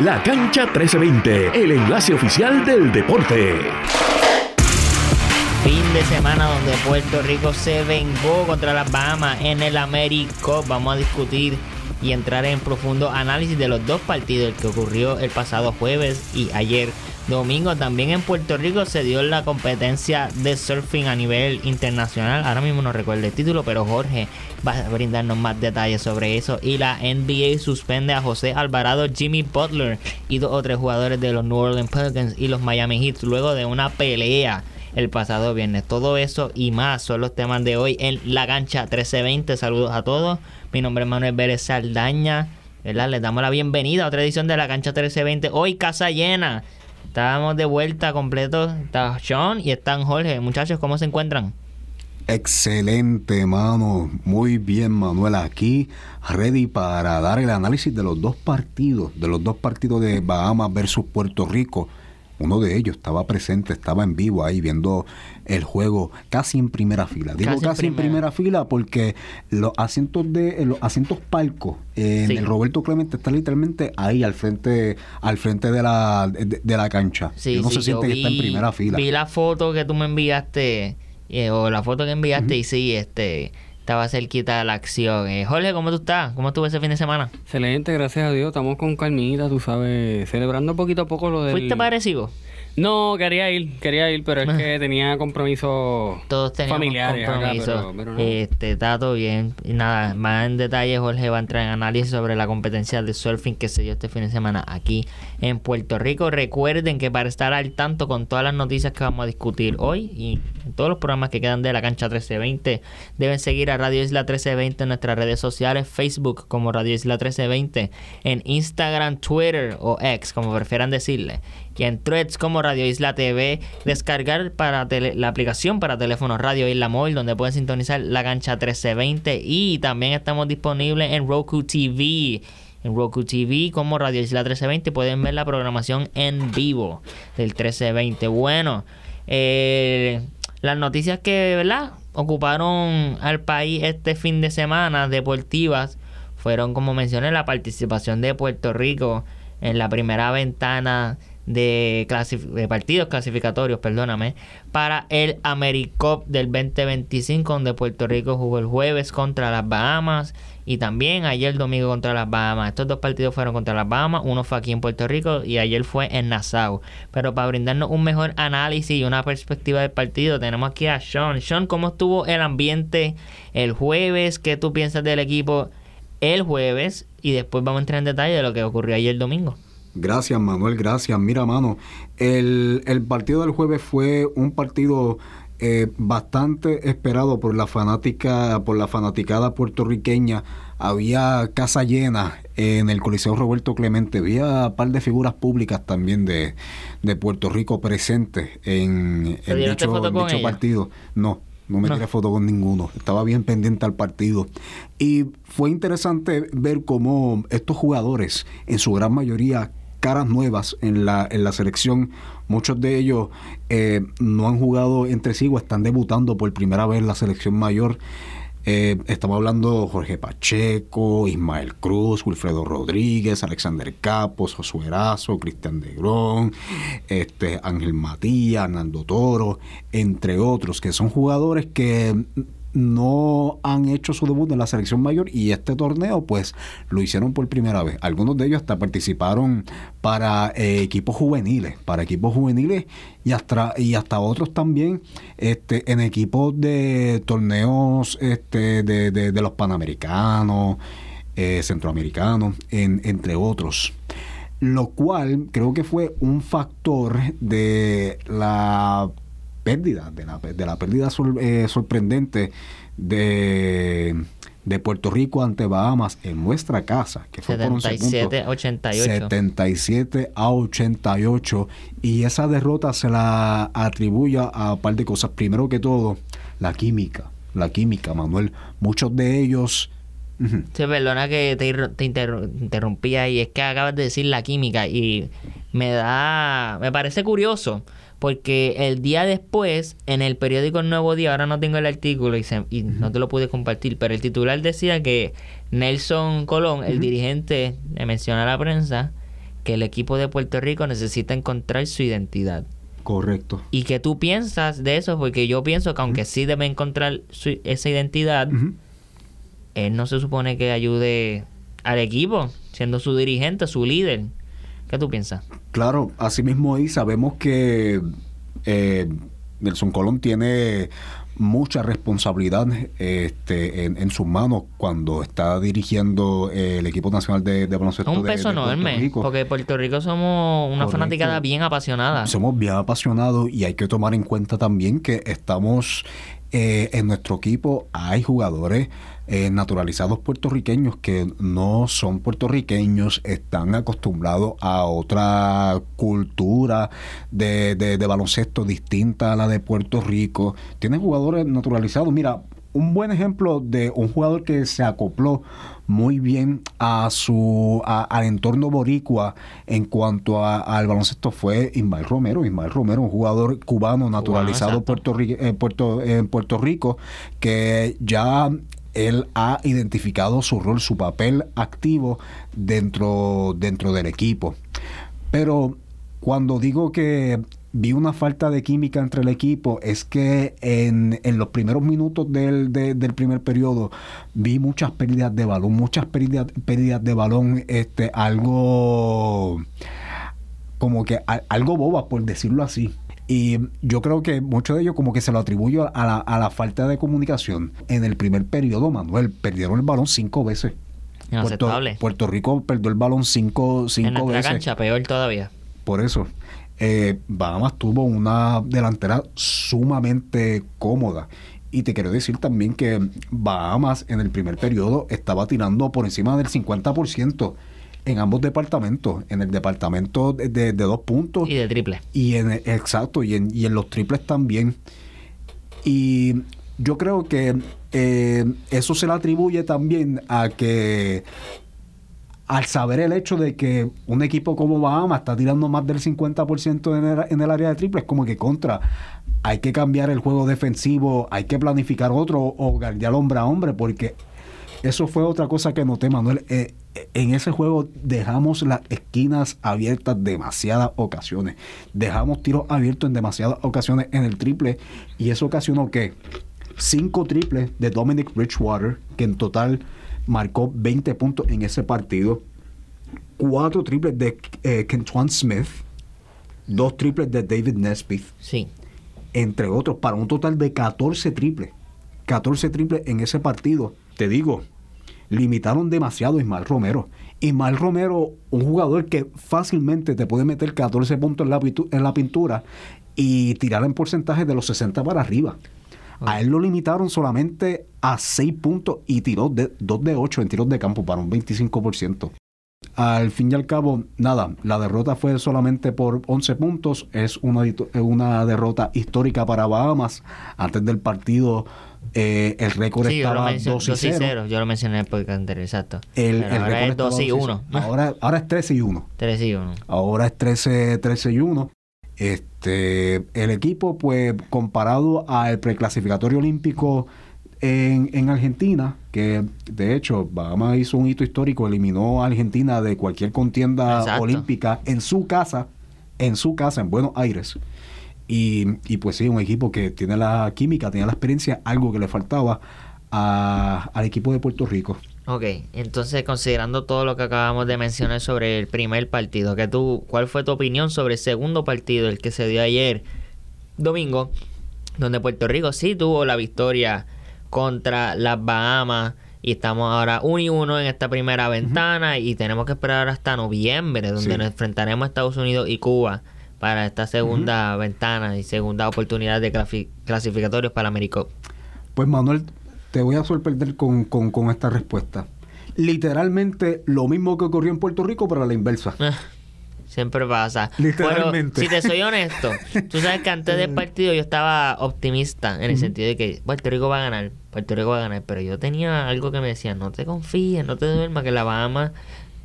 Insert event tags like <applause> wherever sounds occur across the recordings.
La Cancha 1320, el enlace oficial del deporte. Fin de semana donde Puerto Rico se vengó contra las Bahamas en el Américo. Vamos a discutir y entrar en profundo análisis de los dos partidos, el que ocurrió el pasado jueves y ayer domingo. También en Puerto Rico se dio la competencia de surfing a nivel internacional. Ahora mismo no recuerdo el título, pero Jorge va a brindarnos más detalles sobre eso. Y la NBA suspende a José Alvarado, Jimmy Butler y dos o tres jugadores de los New Orleans Pelicans y los Miami Heat luego de una pelea el pasado viernes. Todo eso y más son los temas de hoy en La Cancha 1320. Saludos a todos. Mi nombre es Manuel Vélez Saldaña. ¿verdad? Les damos la bienvenida a otra edición de La Cancha 1320. Hoy casa llena. Estábamos de vuelta completo. Está Sean y están Jorge. Muchachos, ¿cómo se encuentran? Excelente, mano. Muy bien, Manuel. Aquí, ready para dar el análisis de los dos partidos, de los dos partidos de Bahamas versus Puerto Rico uno de ellos estaba presente, estaba en vivo ahí viendo el juego casi en primera fila. Digo casi, en, primera. fila porque los asientos de los asientos palcos en el Roberto Clemente está literalmente ahí al frente al frente de la de, la cancha. Sí, no se siente que está en primera fila. Vi la foto que tú me enviaste eh, o la foto que enviaste y sí, este estaba cerquita de la acción. Eh, Jorge, ¿cómo tú estás? ¿Cómo estuvo ese fin de semana? Excelente, gracias a Dios. Estamos con calmita, tú sabes, celebrando poquito a poco lo del... ¿Fuiste parecido? No, quería ir, quería ir, pero es que tenía compromisos Todos familiares compromisos. Este, está todo bien. Y nada, más en detalle Jorge va a entrar en análisis sobre la competencia de surfing que se dio este fin de semana aquí en Puerto Rico. Recuerden que para estar al tanto con todas las noticias que vamos a discutir hoy y en todos los programas que quedan de la cancha 1320, deben seguir a Radio Isla 1320 en nuestras redes sociales, Facebook como Radio Isla 1320, en Instagram, Twitter o X, como prefieran decirle y en threads como Radio Isla TV, descargar para la aplicación para teléfono Radio Isla Móvil donde pueden sintonizar la cancha 1320 y también estamos disponibles en Roku TV. En Roku TV como Radio Isla 1320 pueden ver la programación en vivo del 1320. Bueno, eh, las noticias que ¿verdad? ocuparon al país este fin de semana deportivas fueron como mencioné la participación de Puerto Rico en la primera ventana de, de partidos clasificatorios, perdóname, para el AmeriCup del 2025, donde Puerto Rico jugó el jueves contra las Bahamas y también ayer domingo contra las Bahamas. Estos dos partidos fueron contra las Bahamas, uno fue aquí en Puerto Rico y ayer fue en Nassau. Pero para brindarnos un mejor análisis y una perspectiva del partido, tenemos aquí a Sean. Sean, ¿cómo estuvo el ambiente el jueves? ¿Qué tú piensas del equipo el jueves? Y después vamos a entrar en detalle de lo que ocurrió ayer domingo. Gracias, Manuel, gracias. Mira, mano, el, el partido del jueves fue un partido eh, bastante esperado por la fanática, por la fanaticada puertorriqueña. Había casa llena en el Coliseo Roberto Clemente. Había un par de figuras públicas también de, de Puerto Rico presentes en, en dicho, partido. No, no me tiré foto con ninguno. Estaba bien pendiente al partido. Y fue interesante ver cómo estos jugadores, en su gran mayoría, caras nuevas en la, en la selección. Muchos de ellos eh, no han jugado entre sí o están debutando por primera vez en la selección mayor. Eh, estamos hablando Jorge Pacheco, Ismael Cruz, Wilfredo Rodríguez, Alexander Capos, Josué Erazo, Cristian Degrón, este, Ángel Matías, Nando Toro, entre otros, que son jugadores que no han hecho su debut en la selección mayor y este torneo pues lo hicieron por primera vez. Algunos de ellos hasta participaron para eh, equipos juveniles, para equipos juveniles y hasta y hasta otros también este en equipos de torneos este de, de, los panamericanos, eh, centroamericanos, entre otros. Lo cual creo que fue un factor de la pérdida, de la, de la pérdida eh, sorprendente de, de Puerto Rico ante Bahamas en nuestra casa, que fue 77 a 88. 77 a 88. Y esa derrota se la atribuye a un par de cosas. Primero que todo, la química. La química, Manuel. Muchos de ellos. Sí, perdona que te, te interrumpía y es que acabas de decir la química y me da, me parece curioso porque el día después, en el periódico El Nuevo Día, ahora no tengo el artículo y, no te lo pude compartir, pero el titular decía que Nelson Colón, el dirigente, le menciona a la prensa, que el equipo de Puerto Rico necesita encontrar su identidad. Correcto. ¿Y qué tú piensas de eso? Porque yo pienso que aunque sí debe encontrar esa identidad, él no se supone que ayude al equipo, siendo su dirigente, su líder. ¿Qué tú piensas? Claro, así mismo y sabemos que eh, Nelson Colón tiene mucha responsabilidad este, en, sus manos cuando está dirigiendo el equipo nacional de, de baloncesto. Un peso enorme, porque Puerto Rico somos una fanaticada bien apasionada. Somos bien apasionados y hay que tomar en cuenta también que estamos eh, en nuestro equipo hay jugadores eh, naturalizados puertorriqueños que no son puertorriqueños, están acostumbrados a otra cultura de, de baloncesto distinta a la de Puerto Rico. Tienen jugadores naturalizados. Mira, un buen ejemplo de un jugador que se acopló muy bien a su al entorno boricua en cuanto al baloncesto fue Ismael Romero. Ismael Romero, un jugador cubano naturalizado en Puerto, en Puerto Rico, que ya él ha identificado su rol, su papel activo dentro, dentro del equipo. Pero cuando digo que vi una falta de química entre el equipo es que en, en los primeros minutos del, del primer periodo vi muchas pérdidas de balón, muchas pérdidas, pérdidas de balón, este, algo como que algo boba, por decirlo así. Y yo creo que mucho de ello como que se lo atribuyo a la, a la falta de comunicación. En el primer periodo, Manuel, perdieron el balón cinco veces. Puerto, Puerto, Rico perdió el balón cinco, cinco en veces. cancha, peor todavía. Por eso eh, Bahamas tuvo una delantera sumamente cómoda. Y te quiero decir también que Bahamas en el primer periodo estaba tirando por encima del 50% en ambos departamentos, en el departamento de, dos puntos. Y de triple. Y en, exacto, y en, y en los triples también. Y yo creo que eh, eso se le atribuye también a que al saber el hecho de que un equipo como Bahamas está tirando más del 50% en el, en el área de triple, es como que contra, hay que cambiar el juego defensivo, hay que planificar otro o guardiar hombre a hombre, porque eso fue otra cosa que noté, Manuel. Eh, en ese juego dejamos las esquinas abiertas demasiadas ocasiones. Dejamos tiros abiertos en demasiadas ocasiones en el triple. Y eso ocasionó que cinco triples de Dominic Bridgewater, que en total marcó 20 puntos en ese partido, cuatro triples de eh, Smith, dos triples de David Nesbitt, sí. entre otros, para un total de 14 triples. 14 triples en ese partido. Te digo, limitaron demasiado a Ismael Romero. Ismael Romero, un jugador que fácilmente te puede meter 14 puntos en la, pintura y tirar en porcentaje de los 60 para arriba. A él lo limitaron solamente a 6 puntos y tiró de, 2 de 8 en tiros de campo para un 25%. Al fin y al cabo, nada, la derrota fue solamente por 11 puntos. Es una derrota histórica para Bahamas. Antes del partido, eh, el récord estaba 2 y 0. Yo lo mencioné en el podcast anterior, exacto. El, ahora es 2 y 1. Ahora, ahora es 13 y 1. 13 y 1. Ahora es 13, 13 y 1. Este, el equipo, pues, comparado al preclasificatorio olímpico en, en, Argentina, que de hecho Bahamas hizo un hito histórico, eliminó a Argentina de cualquier contienda olímpica en su casa, en su casa, en Buenos Aires. Y, y, pues sí, un equipo que tiene la química, tiene la experiencia, algo que le faltaba al equipo de Puerto Rico. Ok, entonces considerando todo lo que acabamos de mencionar sobre el primer partido, que tú, ¿cuál fue tu opinión sobre el segundo partido, el que se dio ayer domingo, donde Puerto Rico sí tuvo la victoria contra las Bahamas y estamos ahora 1 y 1 en esta primera ventana y tenemos que esperar hasta noviembre, donde nos enfrentaremos a Estados Unidos y Cuba para esta segunda ventana y segunda oportunidad de clasificatorios para América. Pues Manuel, te voy a sorprender con, con, esta respuesta. Literalmente lo mismo que ocurrió en Puerto Rico, pero a la inversa. Ah, siempre pasa. Literalmente. si te soy honesto, tú sabes que antes del <laughs> partido yo estaba optimista en el sentido de que Puerto Rico va a ganar, Puerto Rico va a ganar, pero yo tenía algo que me decía, no te confíes, no te duermas, que la Bahamas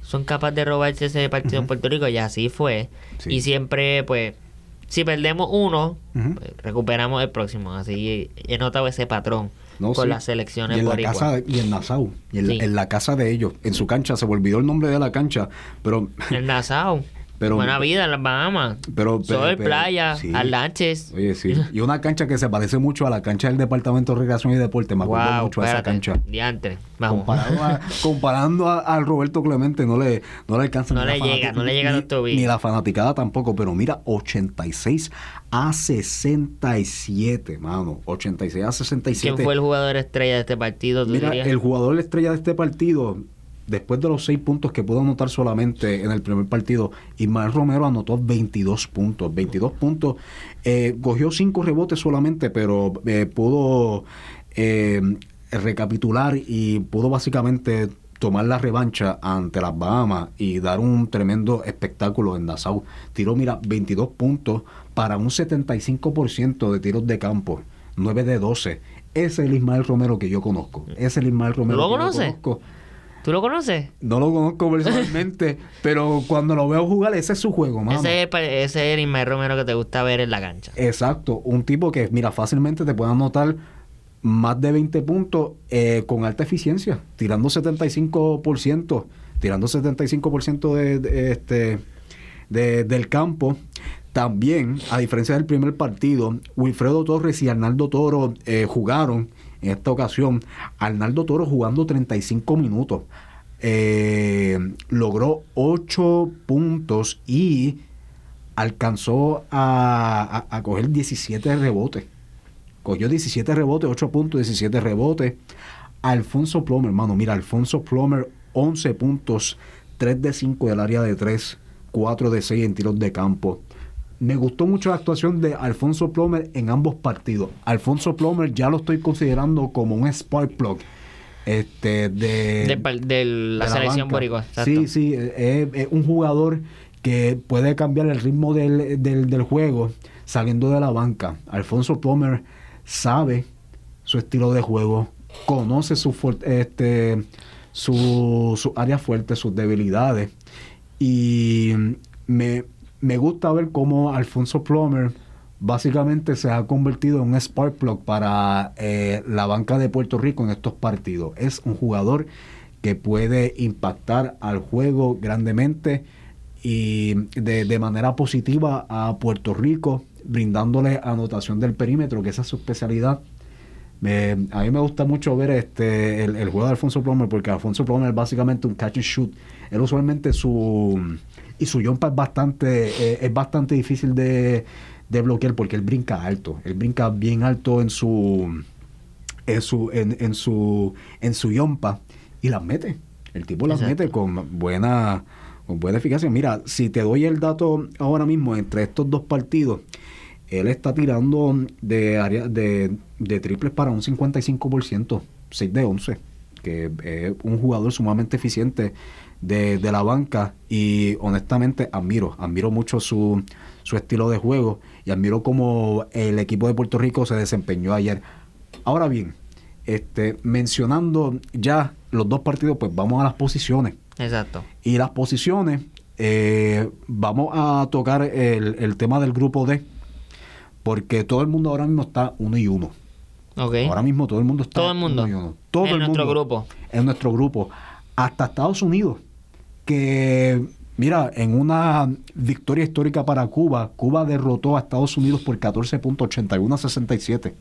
son capaces de robarse ese partido en Puerto Rico y así fue. Y siempre, pues, si perdemos uno, pues, recuperamos el próximo. Así he notado ese patrón. con las selecciones y en la casa y en Nassau y en, la casa de ellos en su cancha se me olvidó el nombre de la cancha pero en Nassau <laughs> Buena vida en las Bahamas. Pero, Sol, playa, sí. Oye, sí. Y una cancha que se parece mucho a la cancha del Departamento de Recreación y Deporte. Me acuerdo mucho a esa cancha. Diantre. Vamos. comparando <laughs> al Roberto Clemente, no le, no le alcanza no le llega, no le llega ni, ni la fanaticada tampoco. Pero mira, 86 a 67, mano. 86 a 67. ¿Quién fue el jugador estrella de este partido? mira, el jugador estrella de este partido después de los seis puntos que pudo anotar solamente en el primer partido, Ismael Romero anotó 22 puntos. 22 puntos. Eh, cogió cinco rebotes solamente, pero eh, pudo eh, recapitular y pudo básicamente tomar la revancha ante las Bahamas y dar un tremendo espectáculo en Nassau. Tiró, mira, 22 puntos para un 75% de tiros de campo, 9 de 12. Ese es el Ismael Romero que yo conozco. Ese es el Ismael Romero ¿Lo que conoce? yo conozco. ¿Tú lo conoces? No lo conozco personalmente, <laughs> pero cuando lo veo jugar, ese es su juego, mano. Ese es, ese es el Romero que te gusta ver en la cancha. Exacto, un tipo que, mira, fácilmente te puede anotar más de 20 puntos eh, con alta eficiencia, tirando 75%, tirando 75% de, de, este, de, del campo. También, a diferencia del primer partido, Wilfredo Torres y Arnaldo Toro eh, jugaron en esta ocasión, Arnaldo Toro jugando 35 minutos. Eh, logró 8 puntos y alcanzó a, coger 17 rebotes. Cogió 17 rebotes, 8 puntos, 17 rebotes. Alfonso Plomer, hermano, mira, Alfonso Plomer, 11 puntos, 3 de 5 del área de 3, 4 de 6 en tiros de campo me gustó mucho la actuación de Alfonso Plomer en ambos partidos. Alfonso Plomer ya lo estoy considerando como un spark plug. Este, de, de, la, selección boricua. Sí, sí, es, un jugador que puede cambiar el ritmo del, del, juego saliendo de la banca. Alfonso Plomer sabe su estilo de juego, conoce su, este, su, su área fuerte, sus debilidades y me, me gusta ver cómo Alfonso Plomer básicamente se ha convertido en un spark plug para eh, la banca de Puerto Rico en estos partidos. Es un jugador que puede impactar al juego grandemente y de, manera positiva a Puerto Rico, brindándole anotación del perímetro, que esa es su especialidad. a mí me gusta mucho ver este el, juego de Alfonso Plomer, porque Alfonso Plomer es básicamente un catch and shoot. Él usualmente su y su jumpa es bastante, eh, es bastante difícil de, bloquear porque él brinca alto. Él brinca bien alto en su en su en, en su en su yompa y las mete. El tipo las mete con buena con buena eficacia. Mira, si te doy el dato ahora mismo entre estos dos partidos, él está tirando de área de, de triples para un 55%, 6 de 11, que es un jugador sumamente eficiente de, la banca y honestamente admiro, admiro mucho su, su estilo de juego y admiro cómo el equipo de Puerto Rico se desempeñó ayer. Ahora bien, este, mencionando ya los dos partidos, pues vamos a las posiciones. Exacto. Y las posiciones, eh, vamos a tocar el, el, tema del grupo D, porque todo el mundo ahora mismo está uno y uno. Okay. Ahora mismo todo el mundo está todo el mundo. uno y uno. Todo en nuestro grupo. En nuestro grupo. Hasta Estados Unidos que, mira, en una victoria histórica para Cuba, Cuba derrotó a Estados Unidos por 14.81 a 67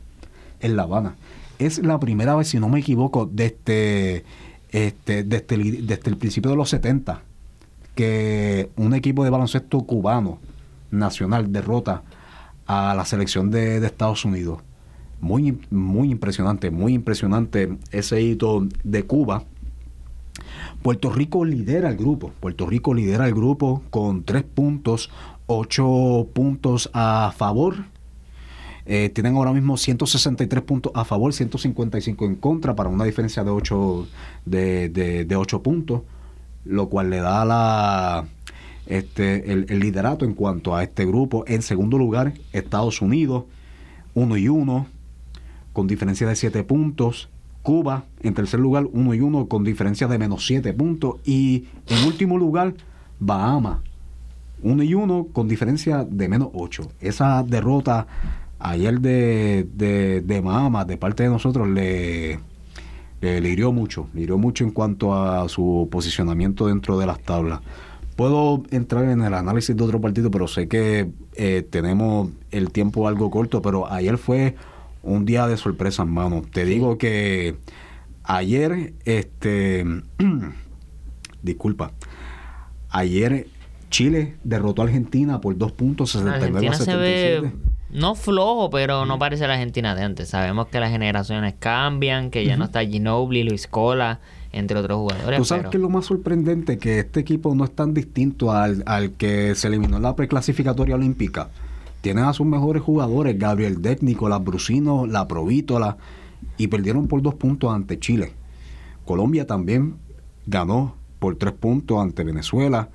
en La Habana. Es la primera vez, si no me equivoco, desde, este, desde, el, desde el principio de los 70 que un equipo de baloncesto cubano nacional derrota a la selección de, de, Estados Unidos. Muy, muy impresionante, muy impresionante ese hito de Cuba. Puerto Rico lidera el grupo. Puerto Rico lidera el grupo con tres puntos, ocho puntos a favor. Eh, tienen ahora mismo 163 puntos a favor, 155 en contra, para una diferencia de 8, de, de, puntos, lo cual le da la, este, el, el, liderato en cuanto a este grupo. En segundo lugar, Estados Unidos, 1 y 1, con diferencia de 7 puntos. Cuba en tercer lugar 1 y 1 con diferencia de menos 7 puntos y en último lugar Bahamas 1 y 1 con diferencia de menos 8. Esa derrota ayer de, de, de Mama, de parte de nosotros, le, le, hirió mucho, le hirió mucho en cuanto a su posicionamiento dentro de las tablas. Puedo entrar en el análisis de otro partido, pero sé que eh, tenemos el tiempo algo corto, pero ayer fue un día de sorpresa, hermano. Te digo que ayer, este, <clears throat> disculpa, ayer Chile derrotó a Argentina por dos puntos, 69 a 77 no flojo, pero no parece la Argentina de antes. Sabemos que las generaciones cambian, que ya no está Ginobili, Luis Cola, entre otros jugadores. Tú sabes que es lo más sorprendente, que este equipo no es tan distinto al, que se eliminó en la preclasificatoria olímpica. Tienen a sus mejores jugadores, Gabriel Deck, Nicolás Brusino, La Provítola, y perdieron por dos puntos ante Chile. Colombia también ganó por tres puntos ante Venezuela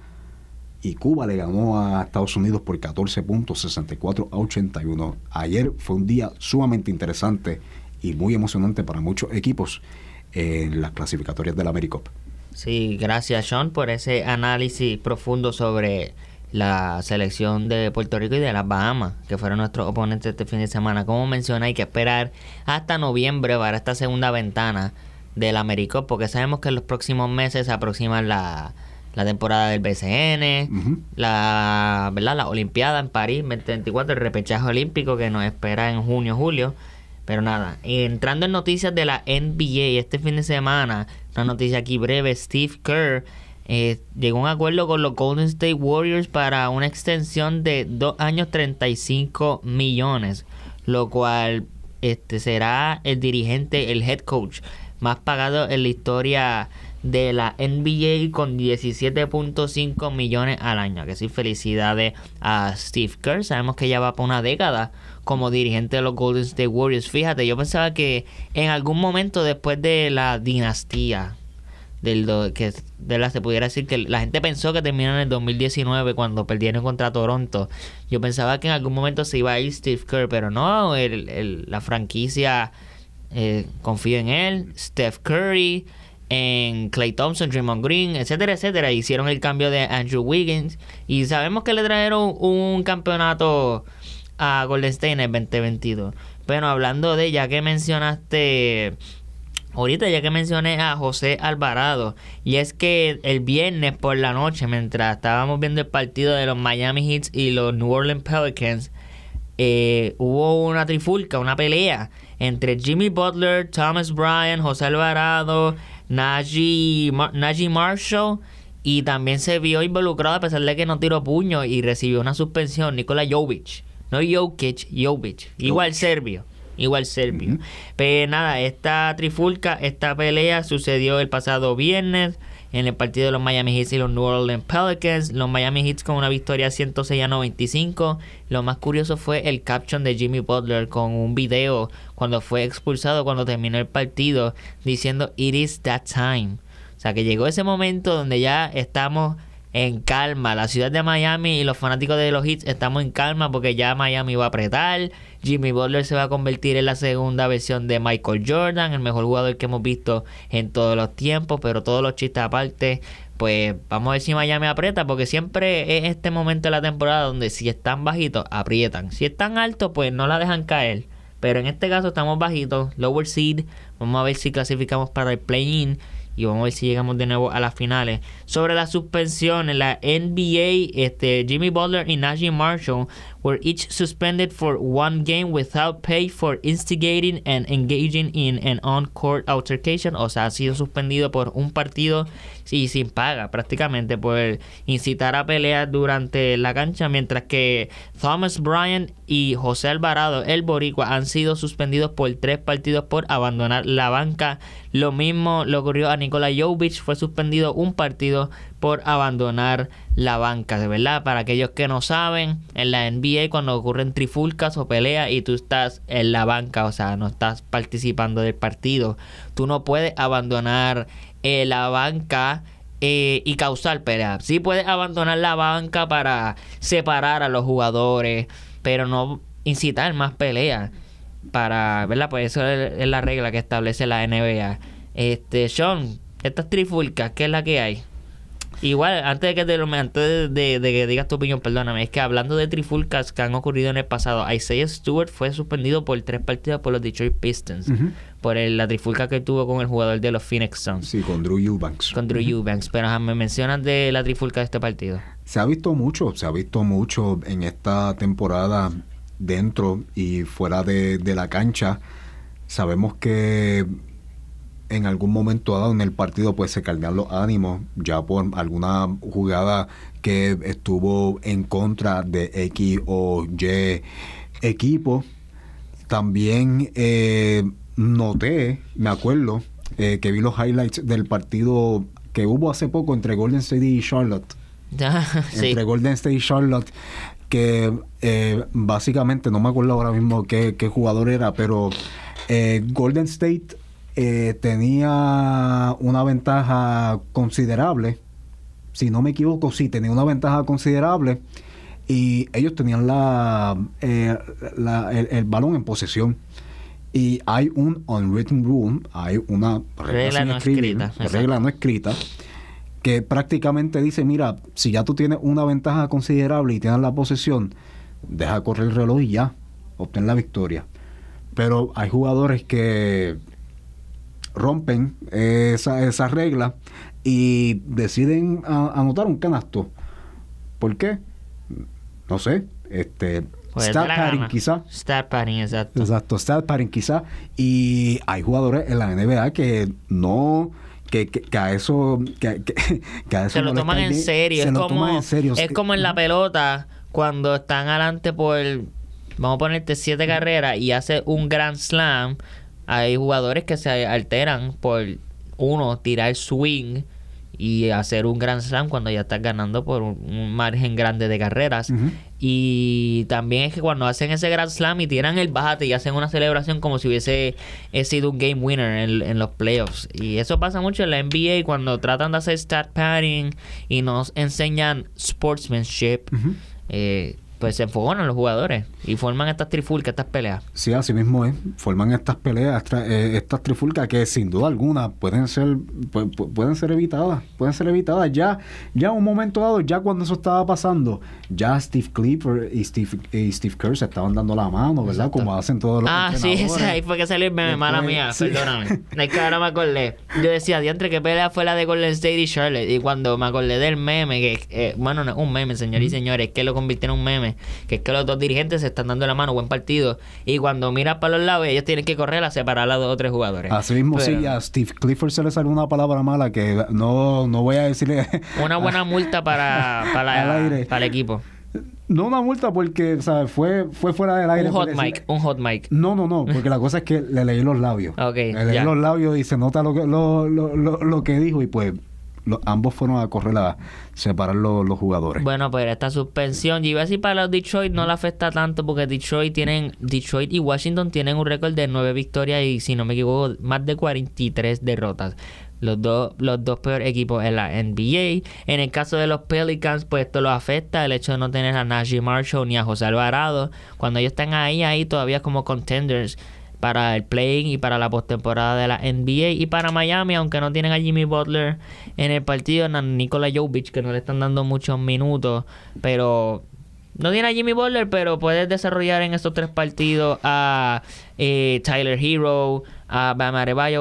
y Cuba le ganó a Estados Unidos por 14 puntos, 64 a 81. Ayer fue un día sumamente interesante y muy emocionante para muchos equipos en las clasificatorias del AmeriCup. Sí, gracias Sean por ese análisis profundo sobre la selección de Puerto Rico y de las Bahamas, que fueron nuestros oponentes este fin de semana. Como menciona, hay que esperar hasta noviembre para esta segunda ventana del AmeriCup, porque sabemos que en los próximos meses se aproxima la la temporada del BCN, la, ¿verdad? la Olimpiada en París 2024, el repechaje olímpico que nos espera en junio, julio. Pero nada, entrando en noticias de la NBA este fin de semana, una noticia aquí breve, Steve Kerr eh, llegó a un acuerdo con los Golden State Warriors para una extensión de dos años 35 millones, lo cual este será el dirigente, el head coach más pagado en la historia de la NBA con 17.5 millones al año. Que sí, felicidades a Steve Kerr. Sabemos que ya va por una década como dirigente de los Golden State Warriors. Fíjate, yo pensaba que en algún momento después de la dinastía del que de la se pudiera decir que la gente pensó que terminó en el 2019 cuando perdieron contra Toronto. Yo pensaba que en algún momento se iba a ir Steve Kerr, pero no, la franquicia eh, confía en él. Steph Curry, en Clay Thompson, Draymond Green, etcétera, etcétera. Hicieron el cambio de Andrew Wiggins y sabemos que le trajeron un campeonato a Golden State en el 2022. Pero hablando de, ya que mencionaste, ahorita ya que mencioné a José Alvarado, y es que el viernes por la noche, mientras estábamos viendo el partido de los Miami Heat y los New Orleans Pelicans, eh, hubo una trifulca, una pelea entre Jimmy Butler, Thomas Bryan, José Alvarado, Najee, Marshall y también se vio involucrado a pesar de que no tiró puño y recibió una suspensión Nikola Jovic. No Jokic, Jovic. Igual serbio. Igual serbio. Pero nada, esta trifulca, esta pelea sucedió el pasado viernes en el partido de los Miami Heat y los New Orleans Pelicans. Los Miami Heat con una victoria 106 a 95. Lo más curioso fue el caption de Jimmy Butler con un video cuando fue expulsado, cuando terminó el partido, diciendo It is that time. O sea que llegó ese momento donde ya estamos en calma. La ciudad de Miami y los fanáticos de los hits estamos en calma porque ya Miami va a apretar. Jimmy Butler se va a convertir en la segunda versión de Michael Jordan, el mejor jugador que hemos visto en todos los tiempos, pero todos los chistes aparte. Pues vamos a ver si Miami aprieta, porque siempre es este momento de la temporada donde si están bajitos, aprietan. Si están altos, pues no la dejan caer. Pero en este caso estamos bajitos, lower seed. Vamos a ver si clasificamos para el play-in y vamos a ver si llegamos de nuevo a las finales. Sobre la suspensión en la NBA, este, Jimmy Butler y Najee Marshall were each suspended for one game without pay for instigating and engaging in an on-court altercation. O sea, ha sido suspendido por un partido y sin paga, prácticamente por incitar a pelear durante la cancha, mientras que Thomas Bryant y José Alvarado, el boricua, han sido suspendidos por tres partidos por abandonar la banca. Lo mismo le ocurrió a Nikola Jovic, fue suspendido un partido por abandonar la banca, verdad, para aquellos que no saben, en la NBA cuando ocurren trifulcas o peleas y tú estás en la banca, o sea, no estás participando del partido, tú no puedes abandonar eh, la banca eh, y causar pelea. Sí puedes abandonar la banca para separar a los jugadores, pero no incitar más peleas para, ¿verdad? Pues eso es, la regla que establece la NBA. Este, Sean, estas trifulcas, ¿qué es la que hay? Igual, antes de que, te lo, antes de, que digas tu opinión, perdóname, es que hablando de trifulcas que han ocurrido en el pasado, Isaiah Stewart fue suspendido por tres partidos por los Detroit Pistons. Por la trifulca que tuvo con el jugador de los Phoenix Suns. Sí, con Drew Eubanks. Con Drew Eubanks. Pero me mencionas de la trifulca de este partido. Se ha visto mucho, se ha visto mucho en esta temporada dentro y fuera de, de la cancha. Sabemos que en algún momento dado en el partido pues se caldean los ánimos ya por alguna jugada que estuvo en contra de X o Y equipo. También eh, noté, me acuerdo, eh, que vi los highlights del partido que hubo hace poco entre Golden State y Charlotte. <laughs> Entre Golden State y Charlotte, que eh, básicamente, no me acuerdo ahora mismo qué, qué jugador era, pero Golden State eh, tenía una ventaja considerable. Si no me equivoco, sí, tenía una ventaja considerable. Y ellos tenían la, eh, el, balón en posesión. Y hay un unwritten rule, hay una regla, no escrita, regla no escrita que prácticamente dice, mira, si ya tú tienes una ventaja considerable y tienes la posesión, deja correr el reloj y ya, obtén la victoria. Pero hay jugadores que rompen esa, esa regla y deciden anotar un canasto. ¿Por qué? No sé. Este, pues stat padding quizá. Stat padding, exacto. Exacto, stat padding quizá. Y hay jugadores en la NBA que no... Que, que, a eso que, <laughs> a eso se lo toman en serio. es como, en serio. Es como en la pelota cuando están adelante por vamos a ponerte siete carreras y hace un grand slam hay jugadores que se alteran por uno tirar swing y hacer un grand slam cuando ya estás ganando por un, margen grande de carreras. Y también es que cuando hacen ese grand slam y tiran el bate y hacen una celebración como si hubiese sido un game winner en, los playoffs. Y eso pasa mucho en la NBA cuando tratan de hacer stat padding y nos enseñan sportsmanship pues se enfogonan los jugadores y forman estas trifulcas, estas peleas. Sí, así mismo es. Forman estas peleas, eh, estas trifulcas que sin duda alguna pueden ser pueden ser evitadas, pueden ser evitadas ya ya un momento dado, ya cuando eso estaba pasando, ya Steve Clifford y Steve, y Steve Kerr se estaban dando la mano, ¿verdad? Como hacen todos los Ah, sí, ahí fue que salió el meme, mala mía, perdóname. Es que ahora me acordé. Yo decía, diantre, ¿qué pelea fue la de Golden State y Charlotte? Y cuando me acordé del meme, que, eh, bueno, no un meme, señores y señores, que lo convirtieron en un meme que es que los dos dirigentes se están dando la mano, buen partido, y cuando miras para los lados, ellos tienen que correr a separar a los dos o tres jugadores. Así mismo, sí, a Steve Clifford se le salió una palabra mala que no, no voy a decirle. <laughs> Una buena multa para, <laughs> para, el equipo. No una multa porque, ¿sabes? Fue, fue fuera del aire. Un hot mic, un hot mic. No, no, no, porque la cosa es que le leí los labios. <laughs> Ok. Le leí los labios y se nota lo que, lo, lo, lo que dijo y pues ambos fueron a correr a separar los, jugadores. Bueno, pues esta suspensión, yo iba a decir para los Detroit no le afecta tanto porque Detroit tienen Detroit y Washington tienen un récord de 9 victorias y si no me equivoco más de 43 derrotas. Los dos, los dos peores equipos en la NBA. En el caso de los Pelicans, pues esto los afecta el hecho de no tener a Najee Marshall ni a José Alvarado. Cuando ellos están ahí, ahí todavía como contenders para el play y para la postemporada de la NBA y para Miami, aunque no tienen a Jimmy Butler en el partido, a Nikola Jovic, que no le están dando muchos minutos, pero no tiene a Jimmy Butler, pero puedes desarrollar en estos tres partidos a eh, Tyler Hero, a Bam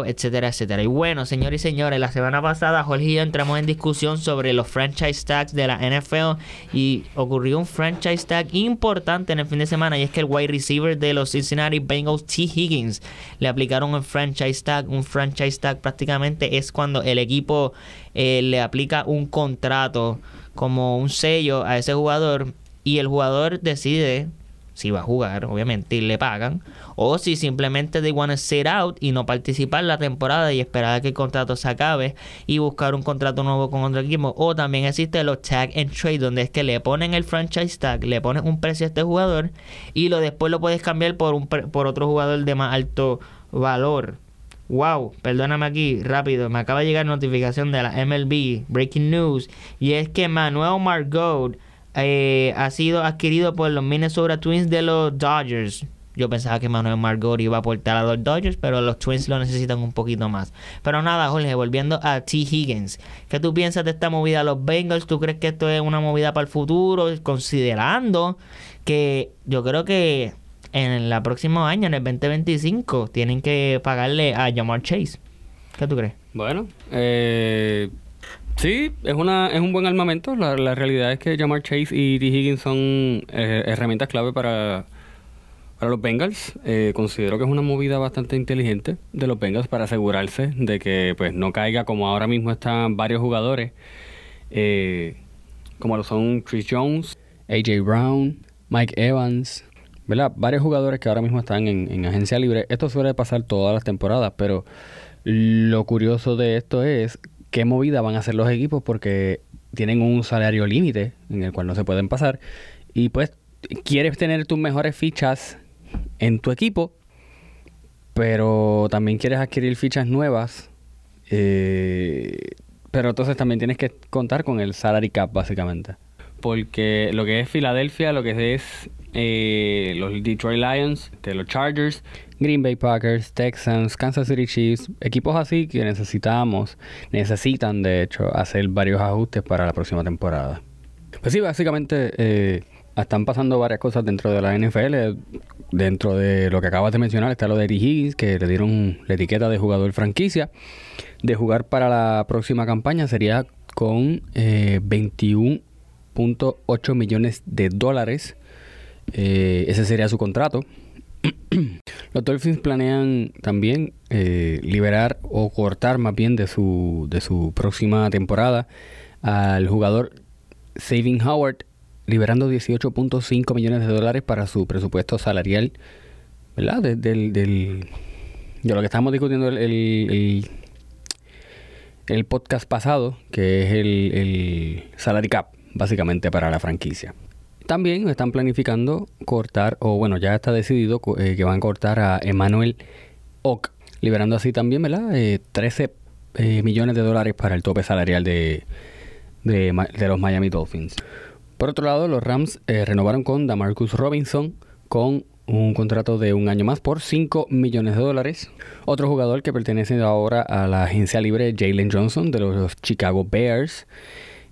etcétera, etcétera. Y bueno, señores y señores, la semana pasada Jorge y yo entramos en discusión sobre los franchise tags de la NFL y ocurrió un franchise tag importante en el fin de semana y es que el wide receiver de los Cincinnati Bengals, T. Higgins, le aplicaron un franchise tag. Un franchise tag prácticamente es cuando el equipo eh, le aplica un contrato como un sello a ese jugador y el jugador decide si va a jugar, obviamente, y le pagan, o si simplemente they want to sit out y no participar la temporada y esperar a que el contrato se acabe y buscar un contrato nuevo con otro equipo. O también existe los tag and trade, donde es que le ponen el franchise tag, le ponen un precio a este jugador y lo después lo puedes cambiar por, un, por otro jugador de más alto valor. Wow, perdóname aquí, rápido, me acaba de llegar notificación de la MLB, Breaking News, y es que Manuel Margot eh, ha sido adquirido por los Minnesota Twins de los Dodgers. yo pensaba que Manuel Margot iba a aportar a los Dodgers, pero los Twins lo necesitan un poquito más. Pero nada, Jorge, volviendo a T. Higgins, ¿qué tú piensas de esta movida a los Bengals? ¿Tú crees que esto es una movida para el futuro? Considerando que yo creo que en el próximo año, en el 2025, tienen que pagarle a Jamar Chase. ¿Qué tú crees? Bueno, eh, sí, es, una, es un buen armamento. La, la realidad es que Jamar Chase y T. Higgins son eh, herramientas clave para, para los Bengals. Eh, considero que es una movida bastante inteligente de los Bengals para asegurarse de que pues no caiga como ahora mismo están varios jugadores, eh, como lo son Chris Jones, AJ Brown, Mike Evans, ¿verdad? Varios jugadores que ahora mismo están en, en agencia libre. Esto suele pasar todas las temporadas, pero lo curioso de esto es qué movida van a hacer los equipos porque tienen un salario límite en el cual no se pueden pasar. Y pues quieres tener tus mejores fichas en tu equipo pero también quieres adquirir fichas nuevas eh, pero entonces también tienes que contar con el salary cap básicamente porque lo que es Filadelfia lo que es eh, los Detroit Lions de los Chargers Green Bay Packers, Texans, Kansas City Chiefs, equipos así que necesitamos, necesitan de hecho hacer varios ajustes para la próxima temporada. Pues sí, básicamente eh, están pasando varias cosas dentro de la NFL. Dentro de lo que acabas de mencionar está lo de Eddie Higgins, que le dieron la etiqueta de jugador franquicia. De jugar para la próxima campaña sería con eh, 21.8 millones de dólares. Eh, ese sería su contrato. <clears throat> Los Dolphins planean también eh, liberar o cortar más bien de su, de su próxima temporada al jugador Saving Howard, liberando 18.5 millones de dólares para su presupuesto salarial, ¿verdad? De, del, de lo que estamos discutiendo el, el, podcast pasado, que es el, el salary cap, básicamente para la franquicia. También están planificando cortar, o bueno, ya está decidido eh, que van a cortar a Emmanuel Ock, liberando así también, ¿verdad? 13 eh, eh, millones de dólares para el tope salarial de, de, los Miami Dolphins. Por otro lado, los Rams renovaron con Damarcus Robinson con un contrato de un año más por 5 millones de dólares. Otro jugador que pertenece ahora a la agencia libre, Jalen Johnson, de los Chicago Bears.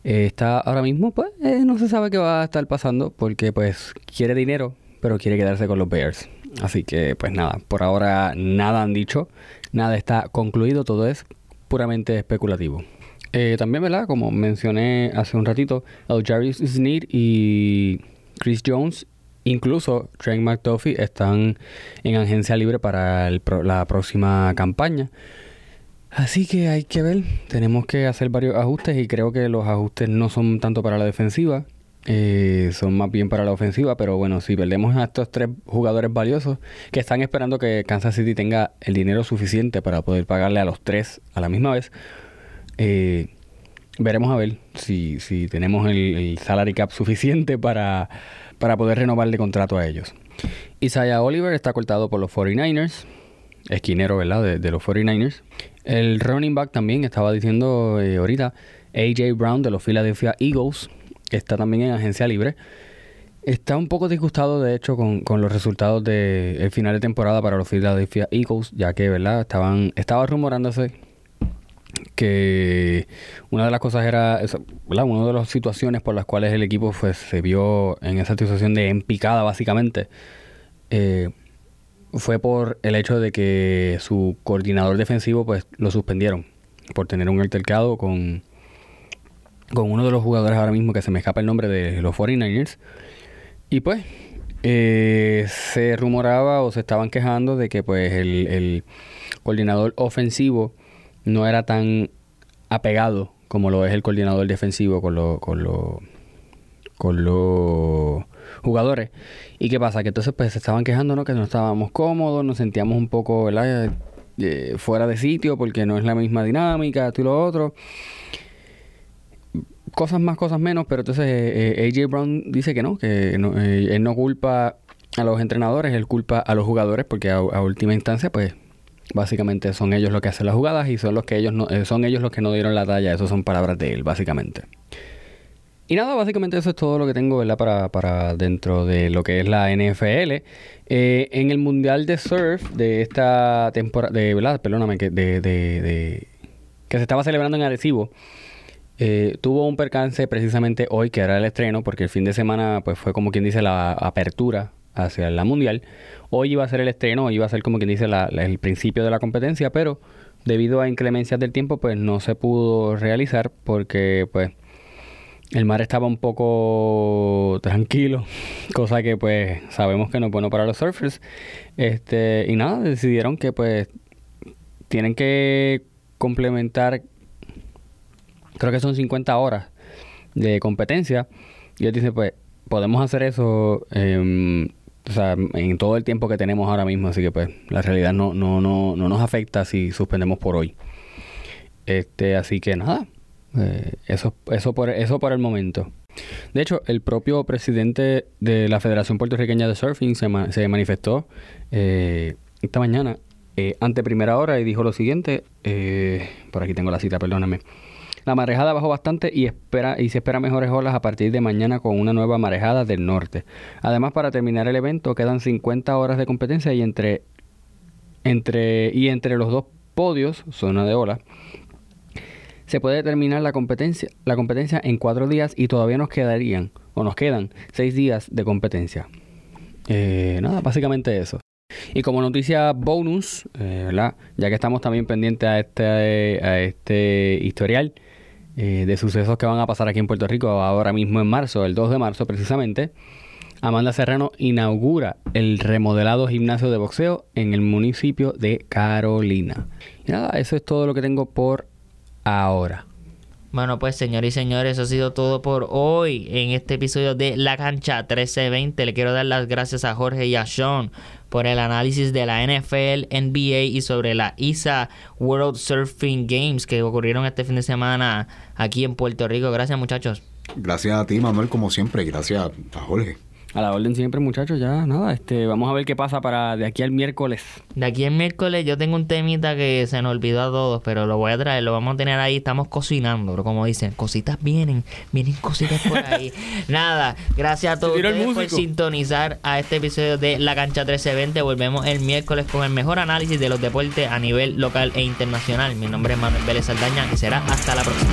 Eh, está ahora mismo, pues eh, no se sabe qué va a estar pasando porque pues quiere dinero, pero quiere quedarse con los Bears. Así que pues nada, por ahora nada han dicho, nada está concluido, todo es puramente especulativo. Eh, también, ¿verdad? Como mencioné hace un ratito, el Jarvis Sneed y Chris Jones, incluso Trent McDuffie, están en agencia libre para la próxima campaña. Así que hay que ver, tenemos que hacer varios ajustes y creo que los ajustes no son tanto para la defensiva, eh, son más bien para la ofensiva, pero bueno, si perdemos a estos tres jugadores valiosos que están esperando que Kansas City tenga el dinero suficiente para poder pagarle a los tres a la misma vez, eh, veremos a ver si, si tenemos el, salary cap suficiente para, para poder renovarle contrato a ellos. Isaiah Oliver está cortado por los 49ers, esquinero, ¿verdad? De, de los 49ers. El running back también estaba diciendo eh, ahorita, AJ Brown de los Philadelphia Eagles, está también en agencia libre. Está un poco disgustado, de hecho, con, los resultados del final de temporada para los Philadelphia Eagles, ya que, ¿verdad? Estaban, estaba rumorándose que una de las cosas era, ¿verdad? Una de las situaciones por las cuales el equipo pues, se vio en esa situación de empicada, básicamente. Eh, fue por el hecho de que su coordinador defensivo pues lo suspendieron por tener un altercado con, con uno de los jugadores ahora mismo que se me escapa el nombre de los 49ers. Y pues eh, se rumoraba o se estaban quejando de que pues el, el coordinador ofensivo no era tan apegado como lo es el coordinador defensivo con los con lo, con los jugadores. ¿Y qué pasa? Que entonces pues se estaban quejando, ¿no? Que no estábamos cómodos, nos sentíamos un poco. Eh, fuera de sitio porque no es la misma dinámica, esto y lo otro. Cosas más, cosas menos, pero entonces eh, eh, AJ Brown dice que no, que él no culpa a los entrenadores, él culpa a los jugadores porque a, última instancia pues básicamente son ellos los que hacen las jugadas y son los que ellos no, son ellos los que no dieron la talla, esas son palabras de él básicamente. Y nada, básicamente eso es todo lo que tengo, ¿verdad? Para, para dentro de lo que es la NFL. Eh, en el Mundial de Surf de esta temporada, de, ¿verdad? Perdóname, que, de, de, que se estaba celebrando en Arecibo, eh, tuvo un percance precisamente hoy, que era el estreno, porque el fin de semana pues fue como quien dice la apertura hacia la Mundial. Hoy iba a ser el estreno, hoy iba a ser como quien dice el principio de la competencia, pero debido a inclemencias del tiempo pues no se pudo realizar porque pues el mar estaba un poco tranquilo, <laughs> cosa que pues sabemos que no es bueno para los surfers. Este, y nada, decidieron que pues tienen que complementar, creo que son 50 horas de competencia. Y ellos dicen, pues podemos hacer eso en todo el tiempo que tenemos ahora mismo, así que pues la realidad no, no, no, no nos afecta si suspendemos por hoy. Este, así que nada, eh, eso, eso, por, eso por el momento. De hecho, el propio presidente de la Federación Puertorriqueña de Surfing se, manifestó eh, esta mañana eh, ante primera hora y dijo lo siguiente, por aquí tengo la cita, perdóname. La marejada bajó bastante y, espera, y se espera mejores olas a partir de mañana con una nueva marejada del norte. Además, para terminar el evento quedan 50 horas de competencia y entre, entre, y entre los dos podios, zona de ola, se puede terminar la competencia, la competencia en cuatro días y todavía nos quedarían, o nos quedan, seis días de competencia. Eh, nada, básicamente eso. Y como noticia bonus, eh, ¿verdad? ya que estamos también pendientes a este, a este historial eh, de sucesos que van a pasar aquí en Puerto Rico ahora mismo en marzo, el 2 de marzo precisamente, Amanda Serrano inaugura el remodelado gimnasio de boxeo en el municipio de Carolina. Y nada, eso es todo lo que tengo por ahora. Bueno, pues señores y señores, eso ha sido todo por hoy en este episodio de La Cancha 1320. Le quiero dar las gracias a Jorge y a Sean por el análisis de la NFL, NBA y sobre la ISA World Surfing Games que ocurrieron este fin de semana aquí en Puerto Rico. Gracias muchachos. Gracias a ti, Manuel, como siempre. Gracias a Jorge. A la orden siempre, muchachos, ya nada, este, vamos a ver qué pasa para de aquí al miércoles. De aquí al miércoles yo tengo un temita que se nos olvidó a todos, pero lo voy a traer, lo vamos a tener ahí, estamos cocinando, pero como dicen, cositas vienen, vienen cositas por ahí. <laughs> nada, gracias a todos por sintonizar a este episodio de La Cancha 1320. Volvemos el miércoles con el mejor análisis de los deportes a nivel local e internacional. Mi nombre es Manuel Vélez Saldaña y será hasta la próxima.